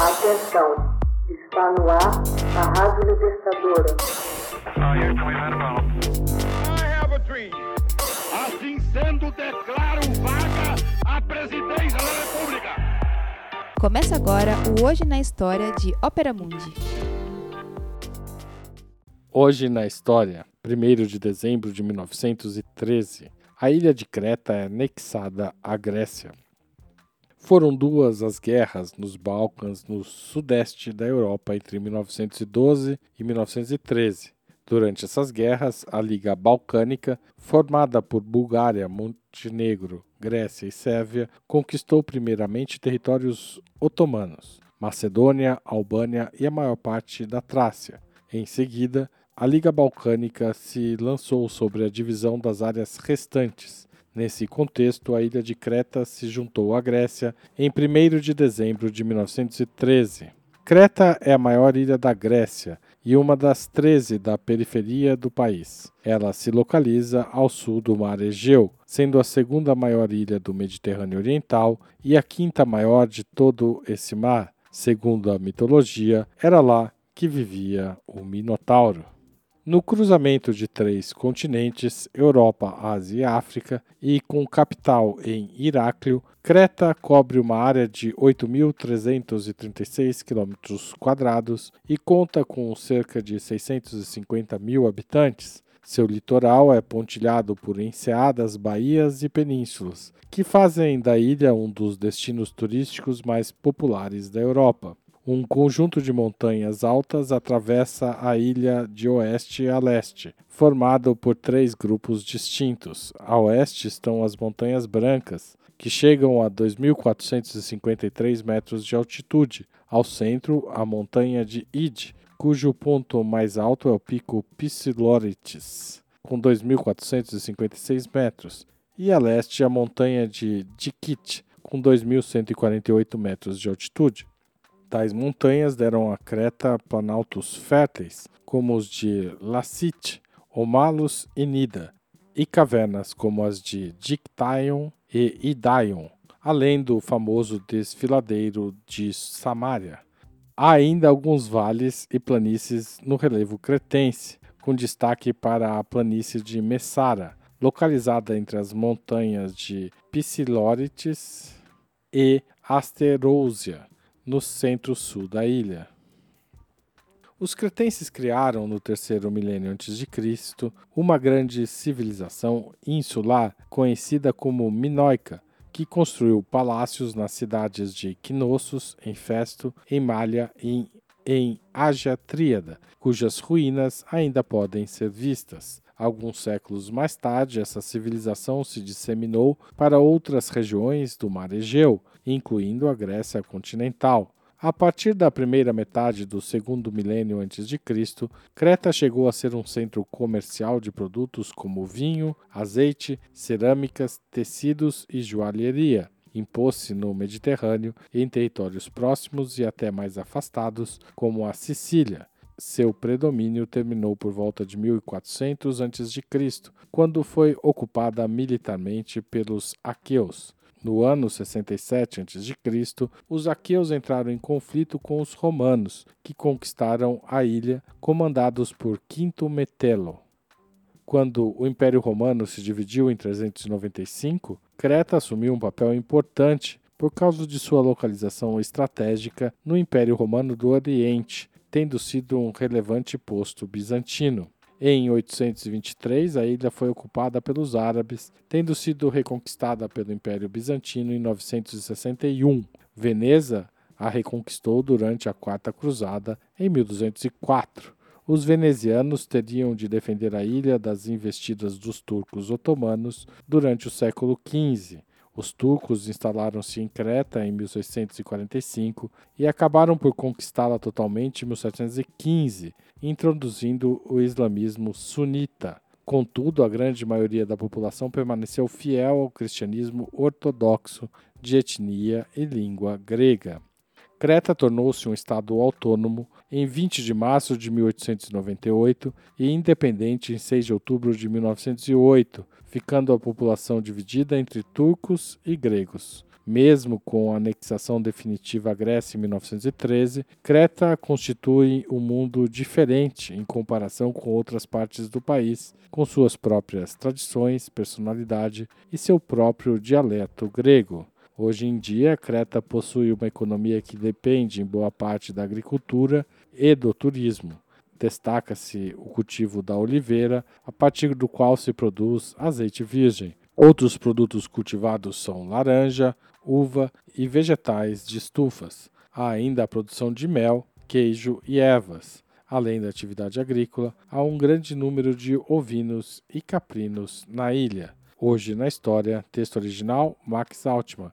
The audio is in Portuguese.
Atenção, está no ar a Rádio Libertadora. Assim sendo, declaro vaga a presidência da República. Começa agora o Hoje na História de Ópera Mundi. Hoje na História, 1 de dezembro de 1913, a ilha de Creta é anexada à Grécia. Foram duas as guerras nos Balcãs, no sudeste da Europa, entre 1912 e 1913. Durante essas guerras, a Liga Balcânica, formada por Bulgária, Montenegro, Grécia e Sérvia, conquistou primeiramente territórios otomanos, Macedônia, Albânia e a maior parte da Trácia. Em seguida, a Liga Balcânica se lançou sobre a divisão das áreas restantes, Nesse contexto, a ilha de Creta se juntou à Grécia em 1 de dezembro de 1913. Creta é a maior ilha da Grécia e uma das 13 da periferia do país. Ela se localiza ao sul do Mar Egeu, sendo a segunda maior ilha do Mediterrâneo Oriental e a quinta maior de todo esse mar. Segundo a mitologia, era lá que vivia o Minotauro. No cruzamento de três continentes, Europa, Ásia e África, e com capital em Iráclio, Creta cobre uma área de 8.336 km e conta com cerca de 650 mil habitantes. Seu litoral é pontilhado por enseadas, baías e penínsulas, que fazem da ilha um dos destinos turísticos mais populares da Europa. Um conjunto de montanhas altas atravessa a ilha de oeste a leste, formado por três grupos distintos. A oeste estão as Montanhas Brancas, que chegam a 2.453 metros de altitude. Ao centro, a montanha de Id, cujo ponto mais alto é o pico Psiloritis, com 2.456 metros. E a leste, a montanha de Dikit, com 2.148 metros de altitude. Tais montanhas deram à Creta planaltos férteis, como os de Lacite, Omalos e Nida, e cavernas como as de Dictaion e Idaion, além do famoso desfiladeiro de Samária. Há ainda alguns vales e planícies no relevo cretense, com destaque para a planície de Messara, localizada entre as montanhas de Psilorites e Asterousia, no centro-sul da ilha. Os cretenses criaram, no terceiro milênio antes de Cristo, uma grande civilização insular conhecida como Minoica, que construiu palácios nas cidades de Knossos, em Festo, em Malha e em Ágia Tríada, cujas ruínas ainda podem ser vistas. Alguns séculos mais tarde, essa civilização se disseminou para outras regiões do Mar Egeu, incluindo a Grécia continental. A partir da primeira metade do segundo milênio antes de Cristo, Creta chegou a ser um centro comercial de produtos como vinho, azeite, cerâmicas, tecidos e joalheria. Impôs-se no Mediterrâneo em territórios próximos e até mais afastados, como a Sicília. Seu predomínio terminou por volta de 1400 a.C., quando foi ocupada militarmente pelos aqueus. No ano 67 a.C., os aqueus entraram em conflito com os romanos, que conquistaram a ilha, comandados por Quinto Metelo. Quando o Império Romano se dividiu em 395, Creta assumiu um papel importante por causa de sua localização estratégica no Império Romano do Oriente, tendo sido um relevante posto bizantino. Em 823, a ilha foi ocupada pelos árabes, tendo sido reconquistada pelo Império Bizantino em 961. Veneza a reconquistou durante a Quarta Cruzada em 1204. Os venezianos teriam de defender a ilha das investidas dos turcos otomanos durante o século XV. Os turcos instalaram-se em Creta em 1645 e acabaram por conquistá-la totalmente em 1715, introduzindo o islamismo sunita. Contudo, a grande maioria da população permaneceu fiel ao cristianismo ortodoxo de etnia e língua grega. Creta tornou-se um estado autônomo em 20 de março de 1898 e independente em 6 de outubro de 1908, ficando a população dividida entre turcos e gregos. Mesmo com a anexação definitiva à Grécia em 1913, Creta constitui um mundo diferente em comparação com outras partes do país, com suas próprias tradições, personalidade e seu próprio dialeto grego. Hoje em dia, Creta possui uma economia que depende em boa parte da agricultura e do turismo. Destaca-se o cultivo da oliveira, a partir do qual se produz azeite virgem. Outros produtos cultivados são laranja, uva e vegetais de estufas. Há ainda a produção de mel, queijo e ervas. Além da atividade agrícola, há um grande número de ovinos e caprinos na ilha. Hoje na história, texto original Max Altman,